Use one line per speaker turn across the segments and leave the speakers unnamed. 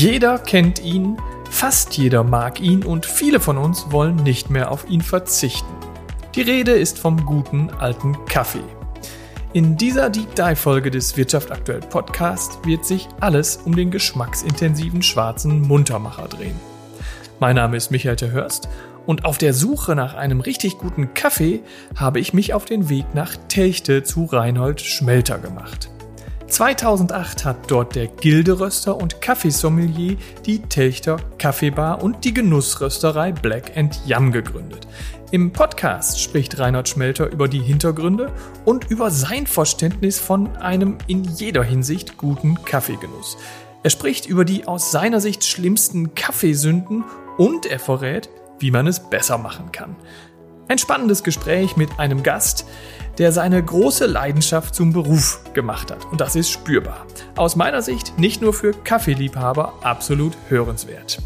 Jeder kennt ihn, fast jeder mag ihn und viele von uns wollen nicht mehr auf ihn verzichten. Die Rede ist vom guten alten Kaffee. In dieser Deep Dive Folge des Wirtschaft aktuell Podcast wird sich alles um den geschmacksintensiven schwarzen Muntermacher drehen. Mein Name ist Michael Terhörst und auf der Suche nach einem richtig guten Kaffee habe ich mich auf den Weg nach Telchte zu Reinhold Schmelter gemacht. 2008 hat dort der Gilderöster und Kaffeesommelier die Telchter Kaffeebar und die Genussrösterei Black Yum gegründet. Im Podcast spricht Reinhard Schmelter über die Hintergründe und über sein Verständnis von einem in jeder Hinsicht guten Kaffeegenuss. Er spricht über die aus seiner Sicht schlimmsten Kaffeesünden und er verrät, wie man es besser machen kann. Ein spannendes Gespräch mit einem Gast, der seine große Leidenschaft zum Beruf gemacht hat. Und das ist spürbar. Aus meiner Sicht nicht nur für Kaffeeliebhaber absolut hörenswert.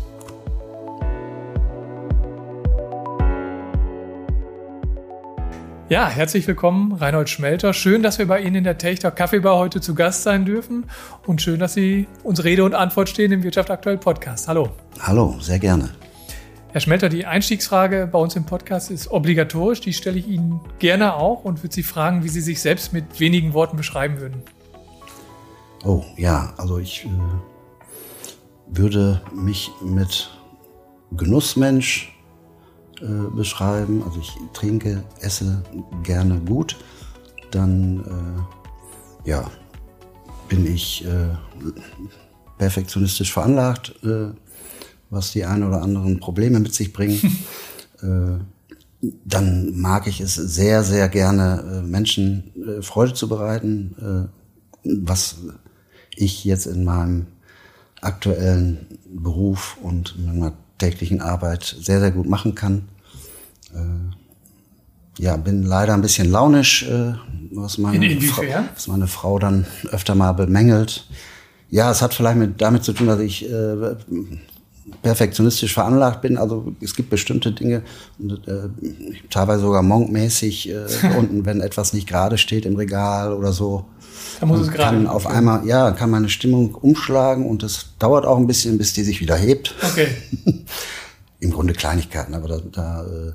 Ja, herzlich willkommen, Reinhold Schmelter. Schön, dass wir bei Ihnen in der Techter Kaffeebar heute zu Gast sein dürfen und schön, dass Sie uns Rede und Antwort stehen im Wirtschaft aktuell Podcast. Hallo.
Hallo, sehr gerne.
Herr Schmelter, die Einstiegsfrage bei uns im Podcast ist obligatorisch. Die stelle ich Ihnen gerne auch und würde Sie fragen, wie Sie sich selbst mit wenigen Worten beschreiben würden.
Oh ja, also ich äh, würde mich mit Genussmensch äh, beschreiben. Also ich trinke, esse gerne gut. Dann äh, ja, bin ich äh, perfektionistisch veranlagt äh, was die ein oder anderen Probleme mit sich bringen. äh, dann mag ich es sehr, sehr gerne, äh, Menschen äh, Freude zu bereiten, was ich jetzt in meinem aktuellen Beruf und in meiner täglichen Arbeit sehr, sehr gut machen kann. Ja, bin leider ein bisschen launisch, was, meine Frau, was meine Frau dann öfter mal bemängelt. Ja, es hat vielleicht mit, damit zu tun, dass ich äh, perfektionistisch veranlagt bin. Also es gibt bestimmte Dinge, und, äh, teilweise sogar monkmäßig äh, unten, wenn etwas nicht gerade steht im Regal oder so.
Da muss es gerade.
Kann auf einmal, ja, kann meine Stimmung umschlagen und das dauert auch ein bisschen, bis die sich wieder hebt.
Okay.
Im Grunde Kleinigkeiten, aber da, da äh,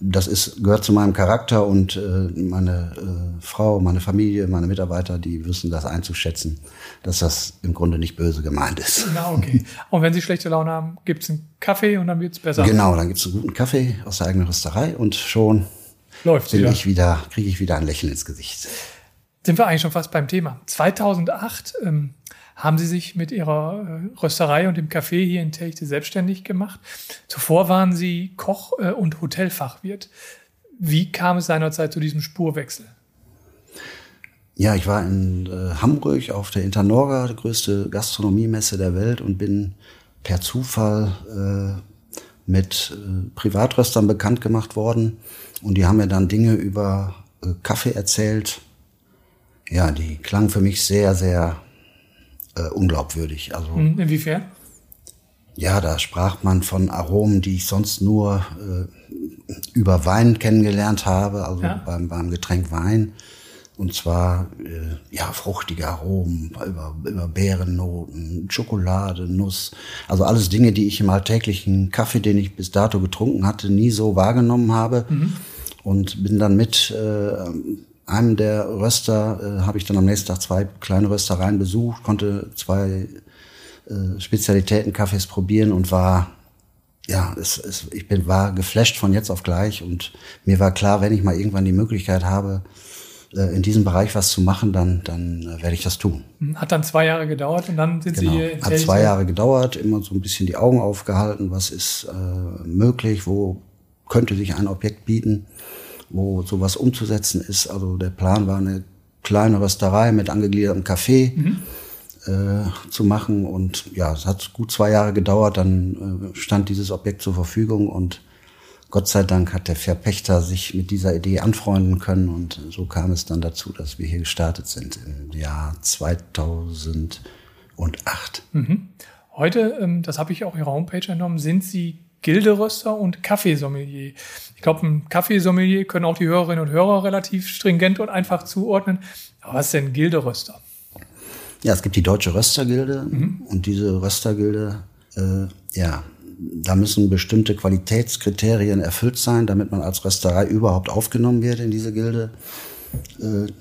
das ist, gehört zu meinem Charakter und äh, meine äh, Frau, meine Familie, meine Mitarbeiter, die wissen das einzuschätzen, dass das im Grunde nicht böse gemeint ist.
Na, okay. Und wenn Sie schlechte Laune haben, gibt es einen Kaffee und dann wird es besser.
Genau, dann gibt es einen guten Kaffee aus der eigenen Rösterei und schon
läuft
bin wieder. ich wieder, kriege ich wieder ein Lächeln ins Gesicht.
Sind wir eigentlich schon fast beim Thema. 2008 ähm, haben Sie sich mit Ihrer äh, Rösterei und dem Café hier in Techte selbstständig gemacht. Zuvor waren Sie Koch äh, und Hotelfachwirt. Wie kam es seinerzeit zu diesem Spurwechsel?
Ja, ich war in äh, Hamburg auf der Internorga, die größte Gastronomiemesse der Welt und bin per Zufall mit Privatröstern bekannt gemacht worden. Und die haben mir dann Dinge über Kaffee erzählt. Ja, die klangen für mich sehr, sehr äh, unglaubwürdig. Also
hm, Inwiefern?
Ja, da sprach man von Aromen, die ich sonst nur äh, über Wein kennengelernt habe, also ja. beim, beim Getränk Wein. Und zwar äh, ja fruchtige Aromen, über, über Beerennoten, Schokolade, Nuss, also alles Dinge, die ich im alltäglichen Kaffee, den ich bis dato getrunken hatte, nie so wahrgenommen habe. Mhm. Und bin dann mit äh, einem der Röster äh, habe ich dann am nächsten Tag zwei kleine Röstereien besucht, konnte zwei äh, Spezialitäten Kaffees probieren und war ja, es, es, ich bin war geflasht von jetzt auf gleich und mir war klar, wenn ich mal irgendwann die Möglichkeit habe, äh, in diesem Bereich was zu machen, dann, dann äh, werde ich das tun.
Hm, hat dann zwei Jahre gedauert und dann sind
genau.
Sie hier
in Hat zwei Jahre gedauert, immer so ein bisschen die Augen aufgehalten, was ist äh, möglich, wo könnte sich ein Objekt bieten wo sowas umzusetzen ist. Also der Plan war eine kleine Rösterei mit angegliedertem Café mhm. äh, zu machen. Und ja, es hat gut zwei Jahre gedauert, dann äh, stand dieses Objekt zur Verfügung und Gott sei Dank hat der Verpächter sich mit dieser Idee anfreunden können und so kam es dann dazu, dass wir hier gestartet sind im Jahr 2008.
Mhm. Heute, ähm, das habe ich auch Ihrer Homepage entnommen, sind Sie Gilderöster und Kaffeesommelier. Ich glaube, ein Kaffeesommelier können auch die Hörerinnen und Hörer relativ stringent und einfach zuordnen. Aber was ist denn Gilderöster?
Ja, es gibt die Deutsche Röstergilde mhm. und diese Röstergilde, äh, ja, da müssen bestimmte Qualitätskriterien erfüllt sein, damit man als Rösterei überhaupt aufgenommen wird in diese Gilde. Äh,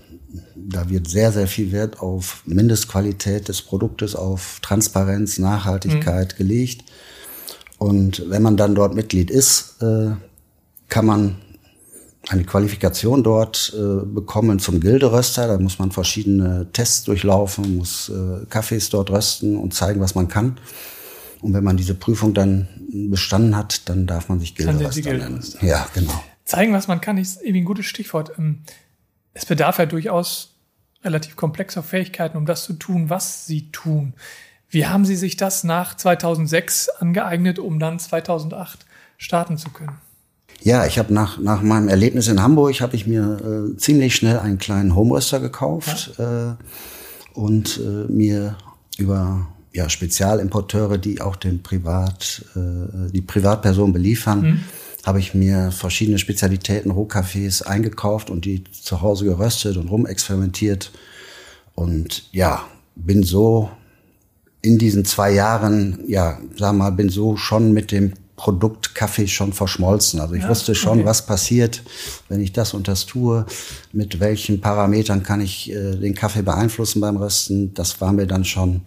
da wird sehr, sehr viel Wert auf Mindestqualität des Produktes, auf Transparenz, Nachhaltigkeit mhm. gelegt. Und wenn man dann dort Mitglied ist, äh, kann man eine Qualifikation dort äh, bekommen zum Gilderöster. Da muss man verschiedene Tests durchlaufen, muss äh, Kaffees dort rösten und zeigen, was man kann. Und wenn man diese Prüfung dann bestanden hat, dann darf man sich Gilderöster nennen. Ja, genau.
Zeigen, was man kann, ist irgendwie ein gutes Stichwort. Ähm, es bedarf ja durchaus relativ komplexer Fähigkeiten, um das zu tun, was Sie tun. Wie haben Sie sich das nach 2006 angeeignet, um dann 2008 starten zu können?
Ja, ich habe nach, nach meinem Erlebnis in Hamburg habe ich mir äh, ziemlich schnell einen kleinen Homeröster gekauft ja. äh, und äh, mir über ja, Spezialimporteure, die auch den Privat, äh, die Privatperson beliefern, mhm. habe ich mir verschiedene Spezialitäten, Rohkaffees eingekauft und die zu Hause geröstet und rumexperimentiert. Und ja, bin so in diesen zwei Jahren, ja, sag mal, bin so schon mit dem Produkt Kaffee schon verschmolzen. Also ich ja, wusste schon, okay. was passiert, wenn ich das und das tue, mit welchen Parametern kann ich äh, den Kaffee beeinflussen beim Rösten. Das war mir dann schon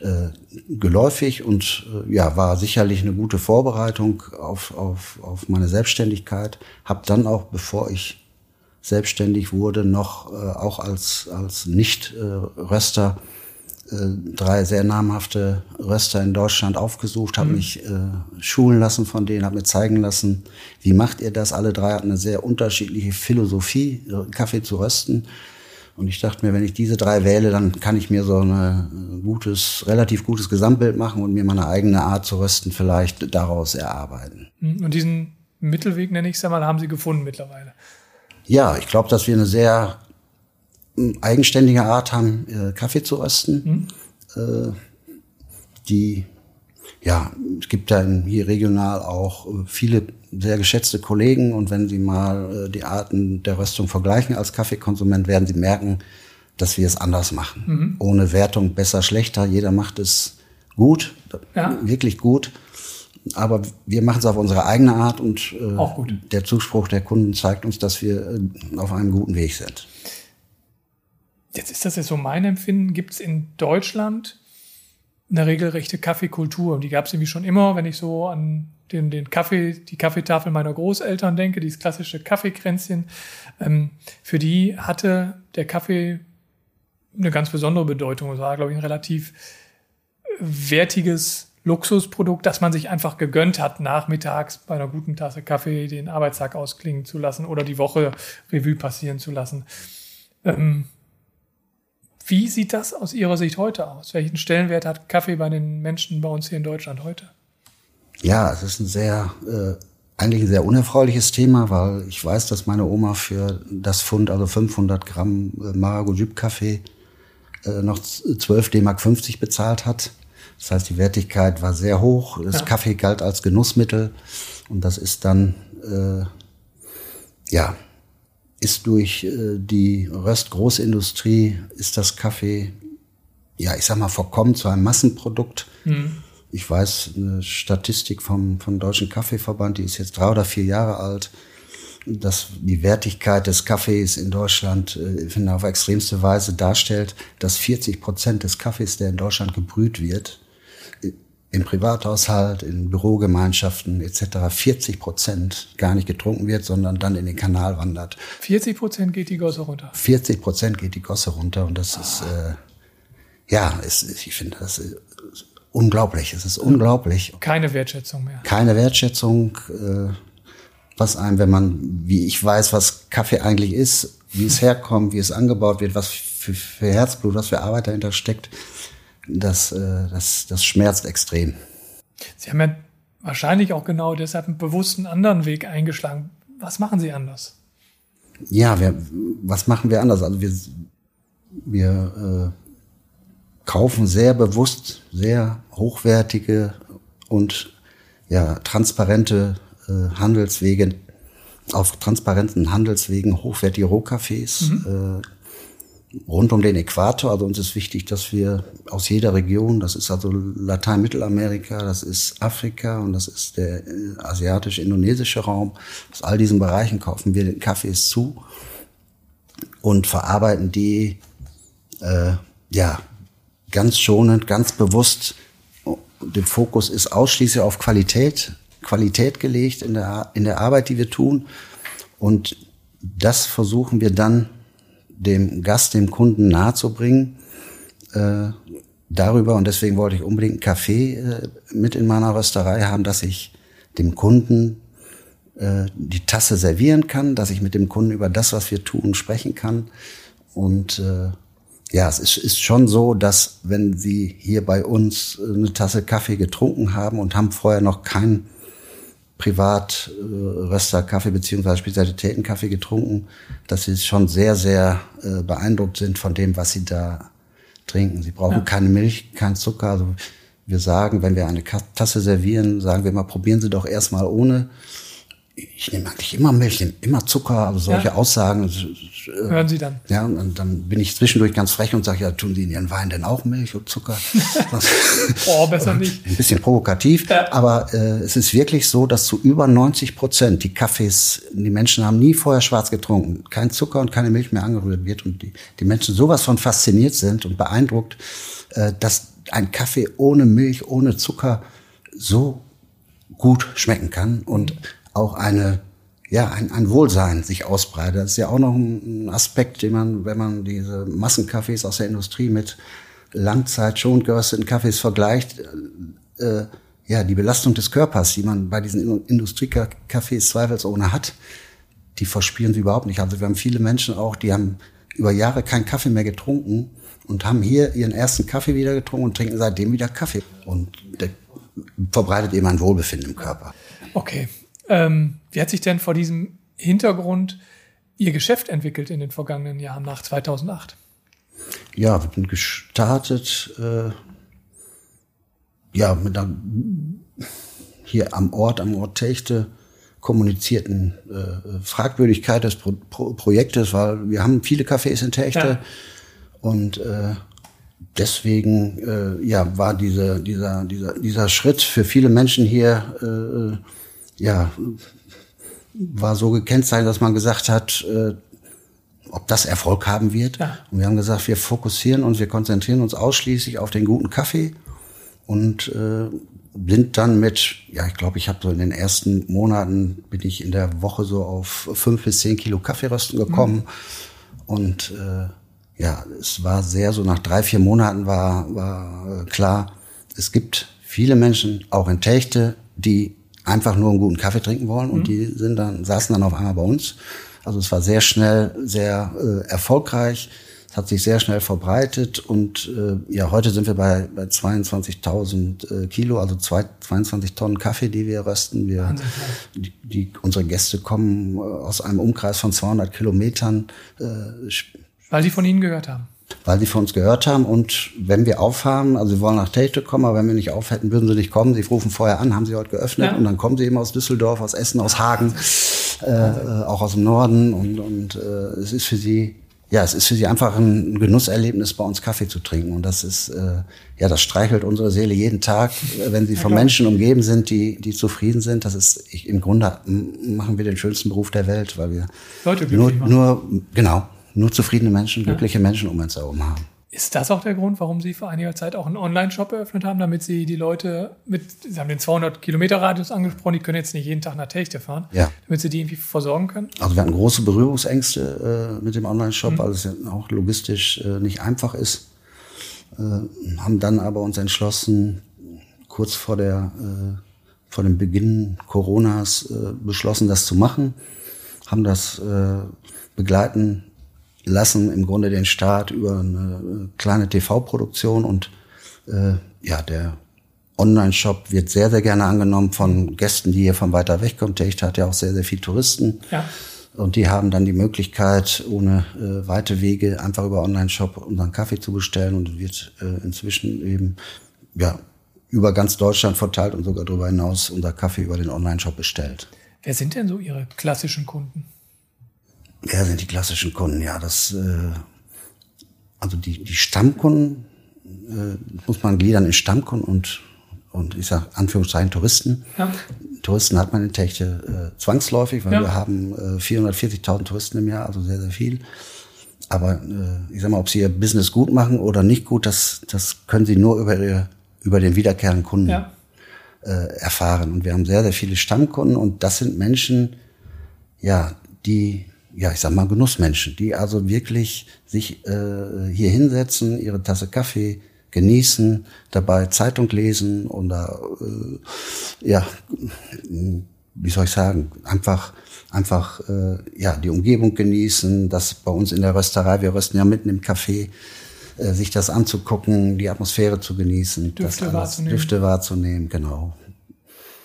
äh, geläufig und äh, ja, war sicherlich eine gute Vorbereitung auf, auf, auf meine Selbstständigkeit. Hab dann auch, bevor ich selbstständig wurde, noch äh, auch als, als Nicht-Röster drei sehr namhafte Röster in Deutschland aufgesucht, habe mhm. mich äh, schulen lassen von denen, habe mir zeigen lassen, wie macht ihr das? Alle drei hatten eine sehr unterschiedliche Philosophie, äh, Kaffee zu rösten. Und ich dachte mir, wenn ich diese drei wähle, dann kann ich mir so ein äh, gutes, relativ gutes Gesamtbild machen und mir meine eigene Art zu rösten vielleicht daraus erarbeiten.
Mhm. Und diesen Mittelweg, nenne ich es einmal, haben Sie gefunden mittlerweile?
Ja, ich glaube, dass wir eine sehr eigenständige Art haben, äh, Kaffee zu rösten. Mhm. Äh, die, ja, es gibt da hier regional auch äh, viele sehr geschätzte Kollegen und wenn Sie mal äh, die Arten der Röstung vergleichen als Kaffeekonsument, werden Sie merken, dass wir es anders machen. Mhm. Ohne Wertung besser, schlechter. Jeder macht es gut, ja. wirklich gut. Aber wir machen es auf unsere eigene Art und äh, der Zuspruch der Kunden zeigt uns, dass wir äh, auf einem guten Weg sind.
Jetzt ist das ja so mein Empfinden, gibt es in Deutschland eine regelrechte Kaffeekultur. Und die gab es irgendwie schon immer, wenn ich so an den, den Kaffee, die Kaffeetafel meiner Großeltern denke, dieses klassische Kaffeekränzchen. Ähm, für die hatte der Kaffee eine ganz besondere Bedeutung. Es war, glaube ich, ein relativ wertiges Luxusprodukt, das man sich einfach gegönnt hat, nachmittags bei einer guten Tasse Kaffee den Arbeitstag ausklingen zu lassen oder die Woche Revue passieren zu lassen. Ähm, wie sieht das aus Ihrer Sicht heute aus? Welchen Stellenwert hat Kaffee bei den Menschen bei uns hier in Deutschland heute?
Ja, es ist ein sehr, äh, eigentlich ein sehr unerfreuliches Thema, weil ich weiß, dass meine Oma für das Pfund, also 500 Gramm äh, Maragojib-Kaffee, äh, noch 12 D-Mark 50 bezahlt hat. Das heißt, die Wertigkeit war sehr hoch. Das ja. Kaffee galt als Genussmittel und das ist dann, äh, ja, ist durch äh, die Röstgroßindustrie, ist das Kaffee, ja, ich sag mal, verkommen zu einem Massenprodukt. Mhm. Ich weiß, eine Statistik vom, vom Deutschen Kaffeeverband, die ist jetzt drei oder vier Jahre alt, dass die Wertigkeit des Kaffees in Deutschland äh, auf extremste Weise darstellt, dass 40 Prozent des Kaffees, der in Deutschland gebrüht wird, im Privathaushalt, in Bürogemeinschaften etc. 40 Prozent gar nicht getrunken wird, sondern dann in den Kanal wandert.
40 Prozent geht die Gosse runter.
40 Prozent geht die Gosse runter und das ah. ist äh, ja, ist, ich finde das ist unglaublich. Es ist unglaublich.
Keine Wertschätzung mehr.
Keine Wertschätzung. Äh, was einem, wenn man, wie ich weiß, was Kaffee eigentlich ist, wie es herkommt, wie es angebaut wird, was für, für Herzblut, was für Arbeit dahinter steckt, das, äh, das, das schmerzt extrem.
Sie haben ja wahrscheinlich auch genau deshalb einen bewussten anderen Weg eingeschlagen. Was machen Sie anders?
Ja, wir, was machen wir anders? Also wir, wir äh, kaufen sehr bewusst sehr hochwertige und ja, transparente äh, Handelswege, auf transparenten Handelswegen hochwertige Rohkaffees. Mhm. Äh, rund um den Äquator. Also uns ist wichtig, dass wir aus jeder Region, das ist also Latein-Mittelamerika, das ist Afrika und das ist der äh, asiatisch-indonesische Raum, aus all diesen Bereichen kaufen wir den Kaffees zu und verarbeiten die äh, ja ganz schonend, ganz bewusst. Der Fokus ist ausschließlich auf Qualität, Qualität gelegt in der, in der Arbeit, die wir tun. Und das versuchen wir dann dem Gast, dem Kunden nahezubringen. Äh, darüber, und deswegen wollte ich unbedingt einen Kaffee äh, mit in meiner Rösterei haben, dass ich dem Kunden äh, die Tasse servieren kann, dass ich mit dem Kunden über das, was wir tun, sprechen kann. Und äh, ja, es ist, ist schon so, dass wenn Sie hier bei uns eine Tasse Kaffee getrunken haben und haben vorher noch keinen Privatröster Kaffee beziehungsweise Spezialitätenkaffee getrunken, dass Sie schon sehr, sehr äh, beeindruckt sind von dem, was Sie da trinken. Sie brauchen ja. keine Milch, kein Zucker. Also wir sagen, wenn wir eine Tasse servieren, sagen wir mal, probieren Sie doch erstmal ohne ich nehme eigentlich immer Milch, nehme immer Zucker, also solche ja. Aussagen.
Äh, Hören Sie dann?
Ja, und dann bin ich zwischendurch ganz frech und sage, ja, tun Sie in Ihren Wein denn auch Milch und Zucker?
oh, besser nicht.
Ein bisschen provokativ, ja. aber äh, es ist wirklich so, dass zu über 90 Prozent die Kaffees, die Menschen haben nie vorher schwarz getrunken, kein Zucker und keine Milch mehr angerührt wird und die, die Menschen sowas von fasziniert sind und beeindruckt, äh, dass ein Kaffee ohne Milch, ohne Zucker so gut schmecken kann und auch eine ja, ein, ein Wohlsein sich ausbreitet. Das ist ja auch noch ein Aspekt, den man, wenn man diese Massenkaffees aus der Industrie mit Langzeit schon gerösteten Kaffees vergleicht, äh, ja, die Belastung des Körpers, die man bei diesen Industriekaffees zweifelsohne hat, die verspielen sie überhaupt nicht. Also wir haben viele Menschen auch, die haben über Jahre keinen Kaffee mehr getrunken und haben hier ihren ersten Kaffee wieder getrunken und trinken seitdem wieder Kaffee. Und der verbreitet eben ein Wohlbefinden im Körper.
Okay, ähm, wie hat sich denn vor diesem Hintergrund Ihr Geschäft entwickelt in den vergangenen Jahren nach 2008?
Ja, wir sind gestartet äh, ja, mit einer hier am Ort, am Ort Techte kommunizierten äh, Fragwürdigkeit des Pro Pro Projektes, weil wir haben viele Cafés in Techte ja. und äh, deswegen äh, ja war diese, dieser, dieser, dieser Schritt für viele Menschen hier äh, ja, war so gekennzeichnet, dass man gesagt hat, äh, ob das Erfolg haben wird. Ja. Und wir haben gesagt, wir fokussieren uns, wir konzentrieren uns ausschließlich auf den guten Kaffee und äh, sind dann mit, ja, ich glaube, ich habe so in den ersten Monaten bin ich in der Woche so auf fünf bis zehn Kilo Kaffeerösten gekommen. Mhm. Und äh, ja, es war sehr so nach drei, vier Monaten war, war äh, klar, es gibt viele Menschen, auch in Techte, die einfach nur einen guten Kaffee trinken wollen und mhm. die sind dann, saßen dann auf einmal bei uns. Also es war sehr schnell, sehr äh, erfolgreich. Es hat sich sehr schnell verbreitet und äh, ja, heute sind wir bei, bei 22.000 äh, Kilo, also zwei, 22 Tonnen Kaffee, die wir rösten. Wir, die, die, unsere Gäste kommen äh, aus einem Umkreis von 200 Kilometern. Äh,
Weil sie von Ihnen gehört haben
weil sie von uns gehört haben. Und wenn wir aufhaben, also sie wollen nach Techte kommen, aber wenn wir nicht auf hätten, würden sie nicht kommen. Sie rufen vorher an, haben sie heute geöffnet ja. und dann kommen sie eben aus Düsseldorf, aus Essen, aus Hagen, äh, äh, auch aus dem Norden. Und, und äh, es ist für sie, ja, es ist für sie einfach ein Genusserlebnis, bei uns Kaffee zu trinken. Und das ist, äh, ja, das streichelt unsere Seele jeden Tag, wenn sie von Menschen umgeben sind, die, die zufrieden sind. Das ist, ich, im Grunde machen wir den schönsten Beruf der Welt, weil wir Leute nur, nur, genau, nur zufriedene Menschen, glückliche ja. Menschen um uns herum haben.
Ist das auch der Grund, warum Sie vor einiger Zeit auch einen Online-Shop eröffnet haben, damit Sie die Leute mit, Sie haben den 200 Kilometer Radius angesprochen, die können jetzt nicht jeden Tag nach Techte fahren, ja. damit Sie die irgendwie versorgen können?
Also wir hatten große Berührungsängste äh, mit dem Online-Shop, mhm. weil es ja auch logistisch äh, nicht einfach ist. Äh, haben dann aber uns entschlossen, kurz vor der, äh, vor dem Beginn Coronas äh, beschlossen, das zu machen, haben das äh, begleiten lassen im Grunde den Start über eine kleine TV-Produktion und äh, ja, der Online-Shop wird sehr, sehr gerne angenommen von Gästen, die hier von weiter weg kommen. Techt hat ja auch sehr, sehr viele Touristen. Ja. Und die haben dann die Möglichkeit, ohne äh, weite Wege einfach über Online-Shop unseren Kaffee zu bestellen und wird äh, inzwischen eben ja, über ganz Deutschland verteilt und sogar darüber hinaus unser Kaffee über den Online-Shop bestellt.
Wer sind denn so Ihre klassischen Kunden?
Wer sind die klassischen Kunden? Ja, das äh, also die, die Stammkunden äh, muss man gliedern in Stammkunden und, und ich sage Anführungszeichen Touristen. Ja. Touristen hat man in Techte äh, zwangsläufig, weil ja. wir haben äh, 440.000 Touristen im Jahr, also sehr, sehr viel. Aber äh, ich sag mal, ob sie ihr Business gut machen oder nicht gut, das, das können sie nur über, ihre, über den wiederkehrenden Kunden ja. äh, erfahren. Und wir haben sehr, sehr viele Stammkunden und das sind Menschen, ja, die, ja, ich sag mal, Genussmenschen, die also wirklich sich äh, hier hinsetzen, ihre Tasse Kaffee genießen, dabei Zeitung lesen oder äh, ja, wie soll ich sagen, einfach einfach äh, ja die Umgebung genießen, das bei uns in der Rösterei, wir rösten ja mitten im Café, äh, sich das anzugucken, die Atmosphäre zu genießen,
Düfte
das
wahrzunehmen.
Düfte wahrzunehmen, genau.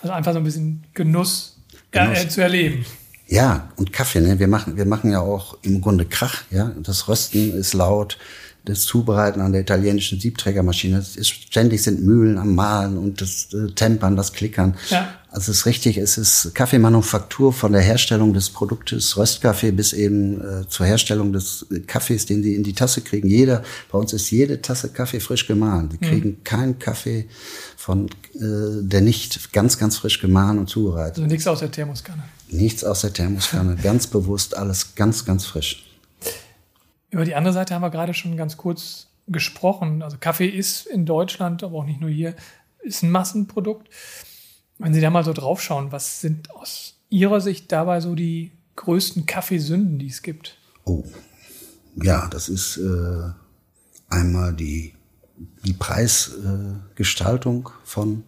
Also einfach so ein bisschen Genuss, Genuss. Äh, zu erleben.
Ja, und Kaffee, ne? Wir machen, wir machen ja auch im Grunde Krach, ja. Das Rösten ist laut, das Zubereiten an der italienischen Siebträgermaschine. Ist, ständig sind Mühlen am Mahlen und das äh, Tempern, das Klickern. Ja. Also es ist richtig, es ist Kaffeemanufaktur von der Herstellung des Produktes Röstkaffee bis eben äh, zur Herstellung des Kaffees, den sie in die Tasse kriegen. Jeder, bei uns ist jede Tasse Kaffee frisch gemahlen. Sie mhm. kriegen keinen Kaffee von, äh, der nicht ganz, ganz frisch gemahlen und zubereitet.
Also nichts aus der Thermoskanne.
Nichts aus der Thermoskanne, ganz bewusst alles ganz, ganz frisch.
Über die andere Seite haben wir gerade schon ganz kurz gesprochen. Also Kaffee ist in Deutschland, aber auch nicht nur hier, ist ein Massenprodukt. Wenn Sie da mal so draufschauen, was sind aus Ihrer Sicht dabei so die größten Kaffeesünden, die es gibt?
Oh, ja, das ist äh, einmal die, die Preisgestaltung äh, von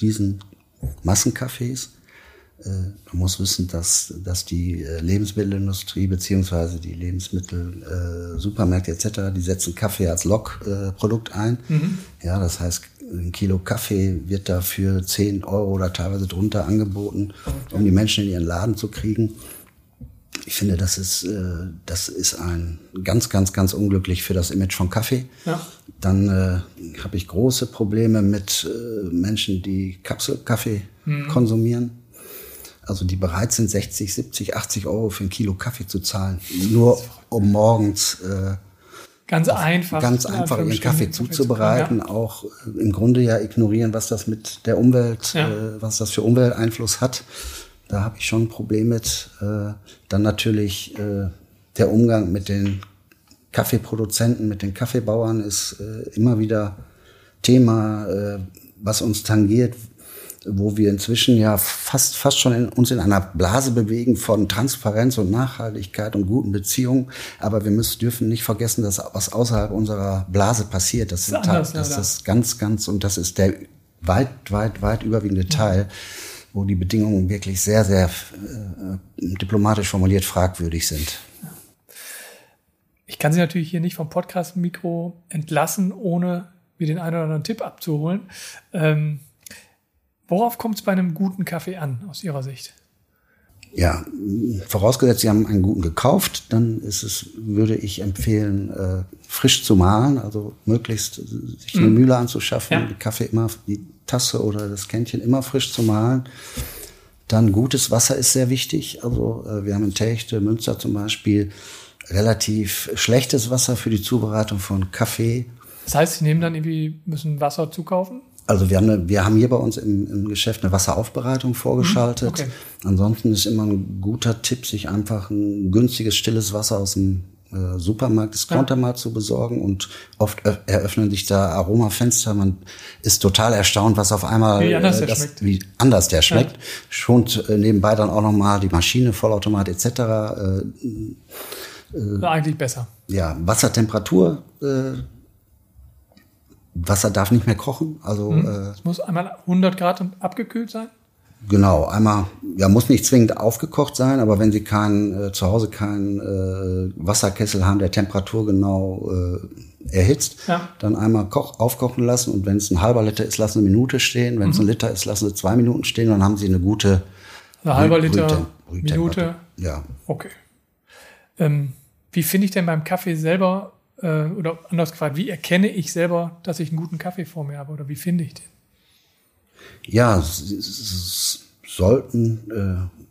diesen Massenkaffees. Äh, man muss wissen, dass, dass die äh, Lebensmittelindustrie beziehungsweise die Lebensmittel, äh, Supermärkte etc., die setzen Kaffee als Lockprodukt äh, ein. Mhm. Ja, das heißt, ein Kilo Kaffee wird dafür 10 Euro oder teilweise drunter angeboten, um die Menschen in ihren Laden zu kriegen. Ich finde, das ist, äh, das ist ein ganz, ganz, ganz unglücklich für das Image von Kaffee. Ja. Dann äh, habe ich große Probleme mit äh, Menschen, die Kapselkaffee mhm. konsumieren also die bereit sind, 60, 70, 80 Euro für ein Kilo Kaffee zu zahlen, nur um morgens äh,
ganz einfach,
ganz einfach ihren Kaffee zuzubereiten, ja. auch äh, im Grunde ja ignorieren, was das mit der Umwelt, ja. äh, was das für Umwelteinfluss hat. Da habe ich schon ein Problem mit. Äh, dann natürlich äh, der Umgang mit den Kaffeeproduzenten, mit den Kaffeebauern ist äh, immer wieder Thema, äh, was uns tangiert, wo wir inzwischen ja fast, fast schon in, uns in einer Blase bewegen von Transparenz und Nachhaltigkeit und guten Beziehungen. Aber wir müssen, dürfen nicht vergessen, dass was außerhalb unserer Blase passiert. Das, ist anders, das, das ist ganz, ganz, und das ist der weit, weit, weit überwiegende Teil, wo die Bedingungen wirklich sehr, sehr äh, diplomatisch formuliert fragwürdig sind.
Ich kann Sie natürlich hier nicht vom Podcast-Mikro entlassen, ohne mir den einen oder anderen Tipp abzuholen. Ähm, Worauf kommt es bei einem guten Kaffee an, aus Ihrer Sicht?
Ja, vorausgesetzt, Sie haben einen guten gekauft, dann ist es, würde ich empfehlen, äh, frisch zu mahlen, also möglichst sich eine mhm. Mühle anzuschaffen, ja. den Kaffee immer, die Tasse oder das Kännchen immer frisch zu mahlen. Dann gutes Wasser ist sehr wichtig. Also äh, wir haben in Techte, Münster zum Beispiel, relativ schlechtes Wasser für die Zubereitung von Kaffee.
Das heißt, Sie nehmen dann irgendwie, müssen Wasser zukaufen?
Also wir haben, eine, wir haben hier bei uns im, im Geschäft eine Wasseraufbereitung vorgeschaltet. Okay. Ansonsten ist immer ein guter Tipp, sich einfach ein günstiges, stilles Wasser aus dem äh, Supermarkt, Discounter ja. mal zu besorgen und oft eröffnen sich da Aromafenster. Man ist total erstaunt, was auf einmal
wie anders, äh, das, schmeckt.
Wie anders der schmeckt. Ja. Schont äh, nebenbei dann auch nochmal die Maschine, Vollautomat etc. Äh,
äh, eigentlich besser.
Ja, Wassertemperatur äh, Wasser darf nicht mehr kochen. Also
hm. äh, es muss einmal 100 Grad abgekühlt sein.
Genau, einmal, ja, muss nicht zwingend aufgekocht sein, aber wenn Sie kein, äh, zu Hause keinen äh, Wasserkessel haben, der Temperatur genau äh, erhitzt, ja. dann einmal koch, aufkochen lassen und wenn es ein halber Liter ist, lassen Sie eine Minute stehen. Wenn es mhm. ein Liter ist, lassen Sie zwei Minuten stehen, dann haben Sie eine gute
Ein halber Liter, Minute.
Ja.
Okay. Ähm, wie finde ich denn beim Kaffee selber äh, oder anders gefragt, wie erkenne ich selber, dass ich einen guten Kaffee vor mir habe oder wie finde ich den?
Ja, Sie sollten äh,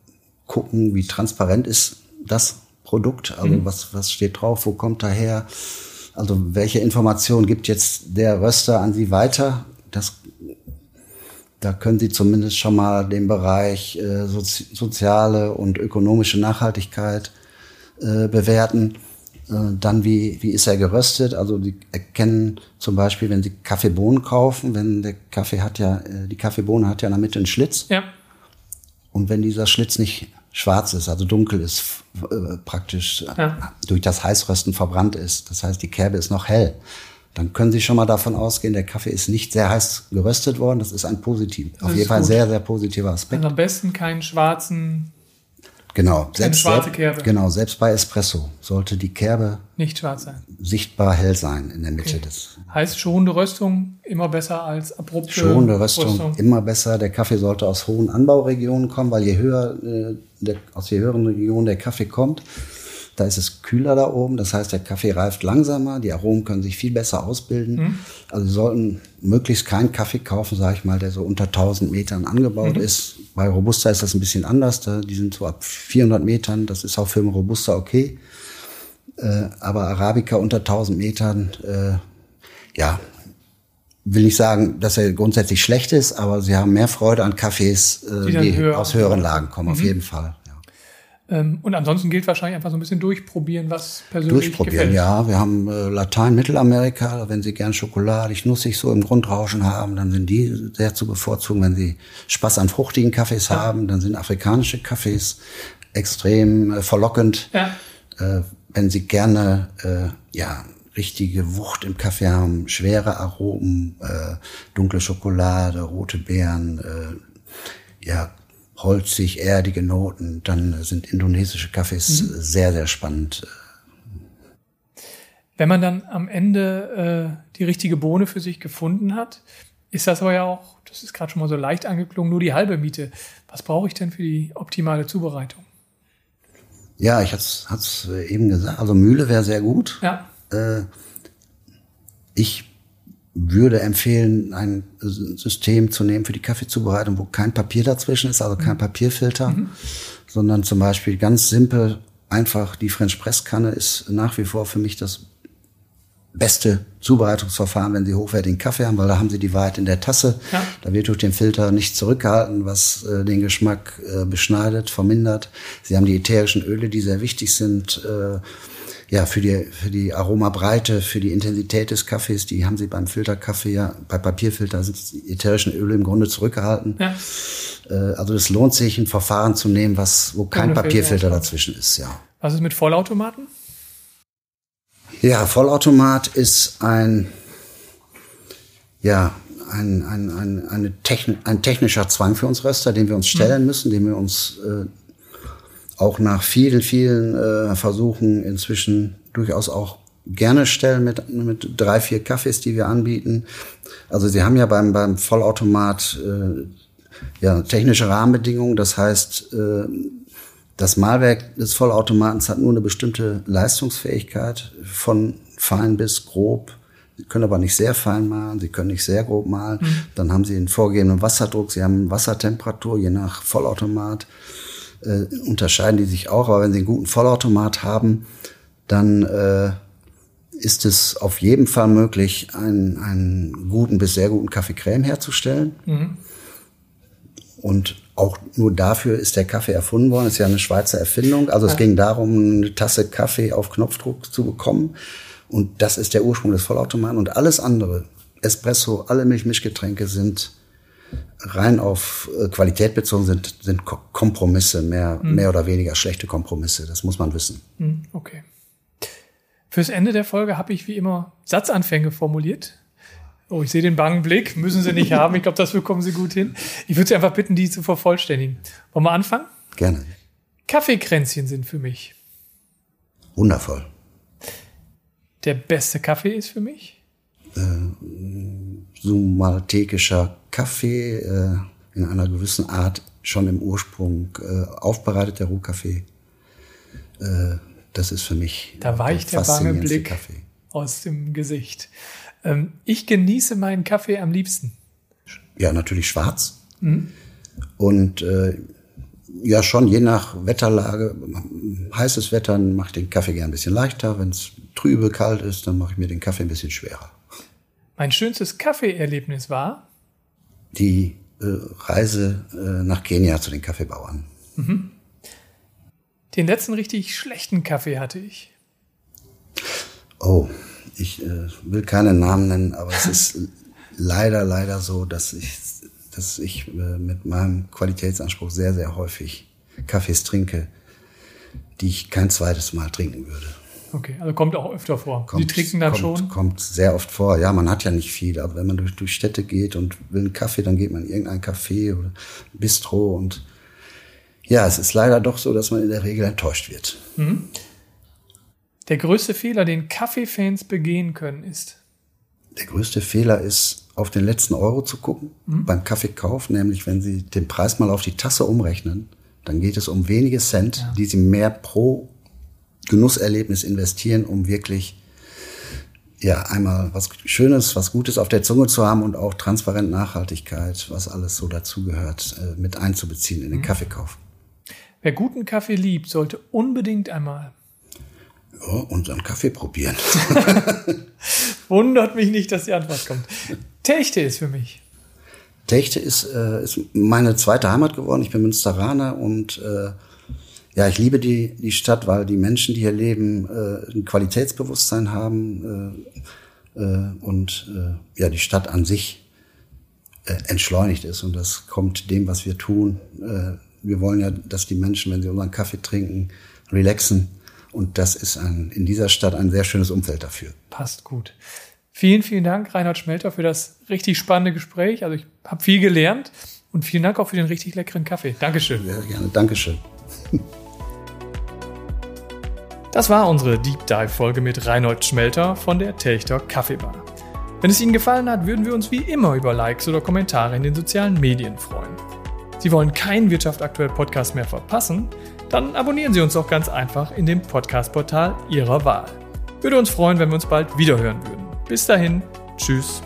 gucken, wie transparent ist das Produkt, also mhm. was, was steht drauf, wo kommt daher, Also welche Information gibt jetzt der Röster an Sie weiter? Das, da können Sie zumindest schon mal den Bereich äh, sozi soziale und ökonomische Nachhaltigkeit äh, bewerten. Äh, dann wie, wie ist er geröstet? Also die erkennen zum Beispiel, wenn Sie Kaffeebohnen kaufen, wenn der Kaffee hat ja, äh, die Kaffeebohne hat ja in der Mitte einen Schlitz.
Ja.
Und wenn dieser Schlitz nicht schwarz ist, also dunkel ist, äh, praktisch ja. durch das Heißrösten verbrannt ist, das heißt, die Kerbe ist noch hell, dann können Sie schon mal davon ausgehen, der Kaffee ist nicht sehr heiß geröstet worden. Das ist ein positiv, das auf jeden Fall gut. sehr, sehr positiver Aspekt.
Also am besten keinen schwarzen
Genau,
selbst, schwarze Kerbe.
Genau, selbst bei Espresso sollte die Kerbe
nicht schwarz sein.
Sichtbar hell sein in der Mitte okay. des.
Heißt schonende Röstung immer besser als abrupte
Schonende Röstung, Röstung, immer besser. Der Kaffee sollte aus hohen Anbauregionen kommen, weil je höher äh, der, aus je höheren Regionen der Kaffee kommt, da ist es kühler da oben. Das heißt, der Kaffee reift langsamer, die Aromen können sich viel besser ausbilden. Mhm. Also Sie sollten möglichst keinen Kaffee kaufen, sage ich mal, der so unter 1000 Metern angebaut mhm. ist. Bei Robusta ist das ein bisschen anders. Die sind so ab 400 Metern. Das ist auch für einen Robusta okay. Äh, aber Arabica unter 1000 Metern, äh, ja, will ich sagen, dass er grundsätzlich schlecht ist, aber sie haben mehr Freude an Kaffees, äh, die, die höher aus höheren Lagen kommen, mhm. auf jeden Fall.
Ähm, und ansonsten gilt wahrscheinlich einfach so ein bisschen durchprobieren, was persönlich
Durchprobieren,
gefällt.
ja. Wir haben äh, Latein, Mittelamerika. Wenn Sie gern schokoladig, nussig so im Grundrauschen haben, dann sind die sehr zu bevorzugen. Wenn Sie Spaß an fruchtigen Kaffees ja. haben, dann sind afrikanische Kaffees extrem äh, verlockend. Ja. Äh, wenn Sie gerne, ja, richtige Wucht im Kaffee haben, schwere Aromen, dunkle Schokolade, rote Beeren, ja, holzig, erdige Noten, dann sind indonesische Kaffees mhm. sehr, sehr spannend.
Wenn man dann am Ende äh, die richtige Bohne für sich gefunden hat, ist das aber ja auch, das ist gerade schon mal so leicht angeklungen, nur die halbe Miete. Was brauche ich denn für die optimale Zubereitung?
Ja, ich hatte es eben gesagt, also Mühle wäre sehr gut.
Ja.
Äh, ich würde empfehlen, ein System zu nehmen für die Kaffeezubereitung, wo kein Papier dazwischen ist, also kein mhm. Papierfilter, mhm. sondern zum Beispiel ganz simpel, einfach die French Press Kanne ist nach wie vor für mich das beste Zubereitungsverfahren, wenn Sie hochwertigen Kaffee haben, weil da haben Sie die Wahrheit in der Tasse. Ja. Da wird durch den Filter nicht zurückgehalten, was äh, den Geschmack äh, beschneidet, vermindert. Sie haben die ätherischen Öle, die sehr wichtig sind. Äh, ja, für die, für die Aromabreite, für die Intensität des Kaffees, die haben sie beim Filterkaffee ja, bei Papierfilter sind die ätherischen Öle im Grunde zurückgehalten. Ja. Äh, also es lohnt sich, ein Verfahren zu nehmen, was, wo kein Ohne Papierfilter Filter. dazwischen ist, ja.
Was ist mit Vollautomaten?
Ja, Vollautomat ist ein, ja, ein, ein, ein, eine Techn ein technischer Zwang für uns Röster, den wir uns stellen mhm. müssen, den wir uns äh, auch nach vielen, vielen äh, Versuchen inzwischen durchaus auch gerne stellen mit, mit drei, vier Kaffees, die wir anbieten. Also Sie haben ja beim, beim Vollautomat äh, ja, technische Rahmenbedingungen. Das heißt, äh, das Malwerk des Vollautomatens hat nur eine bestimmte Leistungsfähigkeit von fein bis grob. Sie können aber nicht sehr fein malen, Sie können nicht sehr grob malen. Mhm. Dann haben Sie einen vorgegebenen Wasserdruck, Sie haben Wassertemperatur je nach Vollautomat äh, unterscheiden die sich auch. Aber wenn Sie einen guten Vollautomat haben, dann äh, ist es auf jeden Fall möglich, einen, einen guten bis sehr guten Kaffee Crème herzustellen. Mhm. Und auch nur dafür ist der Kaffee erfunden worden. Das ist ja eine Schweizer Erfindung. Also es ging darum, eine Tasse Kaffee auf Knopfdruck zu bekommen. Und das ist der Ursprung des Vollautomaten. Und alles andere, Espresso, alle Milchmischgetränke sind rein auf äh, Qualität bezogen sind, sind Kompromisse, mehr, mhm. mehr oder weniger schlechte Kompromisse. Das muss man wissen.
Mhm, okay. Fürs Ende der Folge habe ich wie immer Satzanfänge formuliert. Oh, ich sehe den bangen Blick. Müssen Sie nicht haben. Ich glaube, das bekommen Sie gut hin. Ich würde Sie einfach bitten, die zu vervollständigen. Wollen wir anfangen?
Gerne.
Kaffeekränzchen sind für mich.
Wundervoll.
Der beste Kaffee ist für mich? Äh,
sumaltekischer Kaffee äh, in einer gewissen Art schon im Ursprung äh, aufbereitet, der Rohkaffee. Das ist für mich
da weicht der, der bange Blick Kaffee. aus dem Gesicht. Ähm, ich genieße meinen Kaffee am liebsten.
Ja, natürlich schwarz. Mhm. Und ja, schon je nach Wetterlage. Heißes Wetter macht den Kaffee gern ein bisschen leichter. Wenn es trübe, kalt ist, dann mache ich mir den Kaffee ein bisschen schwerer.
Mein schönstes Kaffeeerlebnis war?
Die äh, Reise äh, nach Kenia zu den Kaffeebauern. Mhm.
Den letzten richtig schlechten Kaffee hatte ich.
Oh, ich äh, will keine Namen nennen, aber es ist leider, leider so, dass ich, dass ich äh, mit meinem Qualitätsanspruch sehr, sehr häufig Kaffees trinke, die ich kein zweites Mal trinken würde.
Okay, also kommt auch öfter vor.
Kommt,
Sie trinken dann
kommt,
schon?
Kommt sehr oft vor. Ja, man hat ja nicht viel, aber wenn man durch, durch Städte geht und will einen Kaffee, dann geht man in irgendein Café oder Bistro und ja, es ist leider doch so, dass man in der Regel enttäuscht wird. Mhm.
Der größte Fehler, den Kaffeefans begehen können, ist?
Der größte Fehler ist, auf den letzten Euro zu gucken mhm. beim Kaffeekauf, nämlich wenn Sie den Preis mal auf die Tasse umrechnen, dann geht es um wenige Cent, ja. die Sie mehr pro Genusserlebnis investieren, um wirklich ja einmal was Schönes, was Gutes auf der Zunge zu haben und auch transparent Nachhaltigkeit, was alles so dazugehört, äh, mit einzubeziehen in den mhm. Kaffeekauf.
Wer guten Kaffee liebt, sollte unbedingt einmal
ja, unseren Kaffee probieren.
Wundert mich nicht, dass die Antwort kommt. Techte ist für mich.
Techte ist, äh, ist meine zweite Heimat geworden. Ich bin Münsteraner und äh, ja, ich liebe die, die Stadt, weil die Menschen, die hier leben, äh, ein Qualitätsbewusstsein haben äh, äh, und äh, ja, die Stadt an sich äh, entschleunigt ist. Und das kommt dem, was wir tun. Äh, wir wollen ja, dass die Menschen, wenn sie unseren Kaffee trinken, relaxen. Und das ist ein, in dieser Stadt ein sehr schönes Umfeld dafür.
Passt gut. Vielen, vielen Dank, Reinhard Schmelter, für das richtig spannende Gespräch. Also ich habe viel gelernt und vielen Dank auch für den richtig leckeren Kaffee. Dankeschön.
Sehr gerne. Dankeschön.
Das war unsere Deep Dive Folge mit Reinhold Schmelter von der Telchter Kaffeebar. Wenn es Ihnen gefallen hat, würden wir uns wie immer über Likes oder Kommentare in den sozialen Medien freuen. Sie wollen keinen Wirtschaft aktuell Podcast mehr verpassen? Dann abonnieren Sie uns auch ganz einfach in dem Podcast-Portal Ihrer Wahl. Würde uns freuen, wenn wir uns bald wiederhören würden. Bis dahin, tschüss.